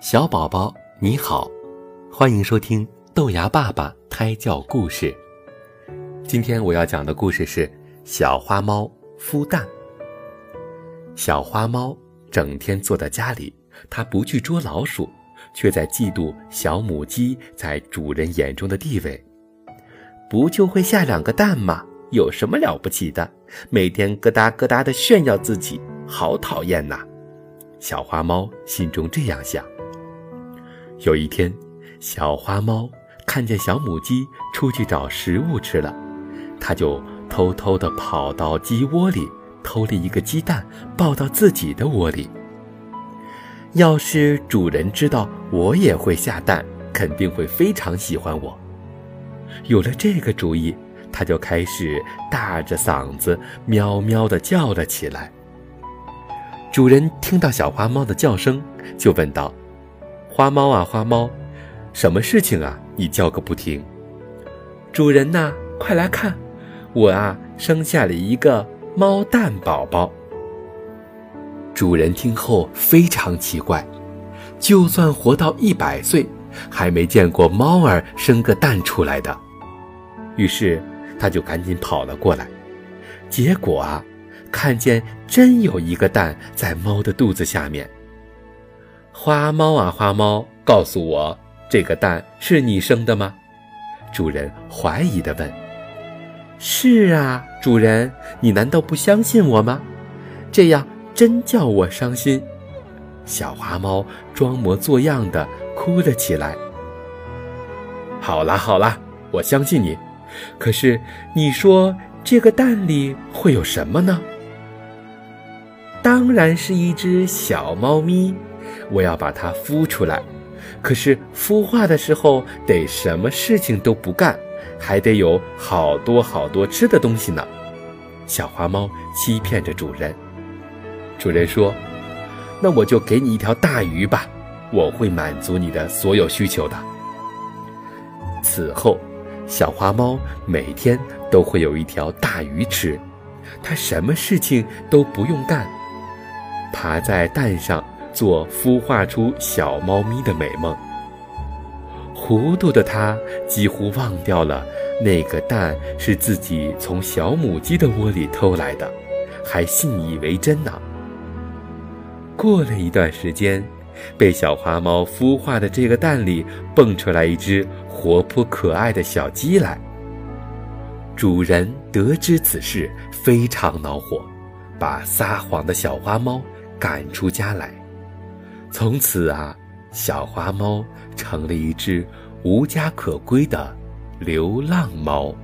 小宝宝你好，欢迎收听豆芽爸爸胎教故事。今天我要讲的故事是小花猫孵蛋。小花猫整天坐在家里，它不去捉老鼠，却在嫉妒小母鸡在主人眼中的地位。不就会下两个蛋吗？有什么了不起的？每天咯哒咯哒的炫耀自己，好讨厌呐！小花猫心中这样想。有一天，小花猫看见小母鸡出去找食物吃了，它就偷偷地跑到鸡窝里，偷了一个鸡蛋，抱到自己的窝里。要是主人知道我也会下蛋，肯定会非常喜欢我。有了这个主意，它就开始大着嗓子喵喵地叫了起来。主人听到小花猫的叫声，就问道。花猫啊，花猫，什么事情啊？你叫个不停。主人呐，快来看，我啊生下了一个猫蛋宝宝。主人听后非常奇怪，就算活到一百岁，还没见过猫儿生个蛋出来的。于是他就赶紧跑了过来，结果啊，看见真有一个蛋在猫的肚子下面。花猫啊，花猫，告诉我，这个蛋是你生的吗？主人怀疑地问。是啊，主人，你难道不相信我吗？这样真叫我伤心。小花猫装模作样的哭了起来。好啦好啦，我相信你。可是你说这个蛋里会有什么呢？当然是一只小猫咪。我要把它孵出来，可是孵化的时候得什么事情都不干，还得有好多好多吃的东西呢。小花猫欺骗着主人。主人说：“那我就给你一条大鱼吧，我会满足你的所有需求的。”此后，小花猫每天都会有一条大鱼吃，它什么事情都不用干，爬在蛋上。做孵化出小猫咪的美梦。糊涂的它几乎忘掉了那个蛋是自己从小母鸡的窝里偷来的，还信以为真呢。过了一段时间，被小花猫孵化的这个蛋里蹦出来一只活泼可爱的小鸡来。主人得知此事，非常恼火，把撒谎的小花猫赶出家来。从此啊，小花猫成了一只无家可归的流浪猫。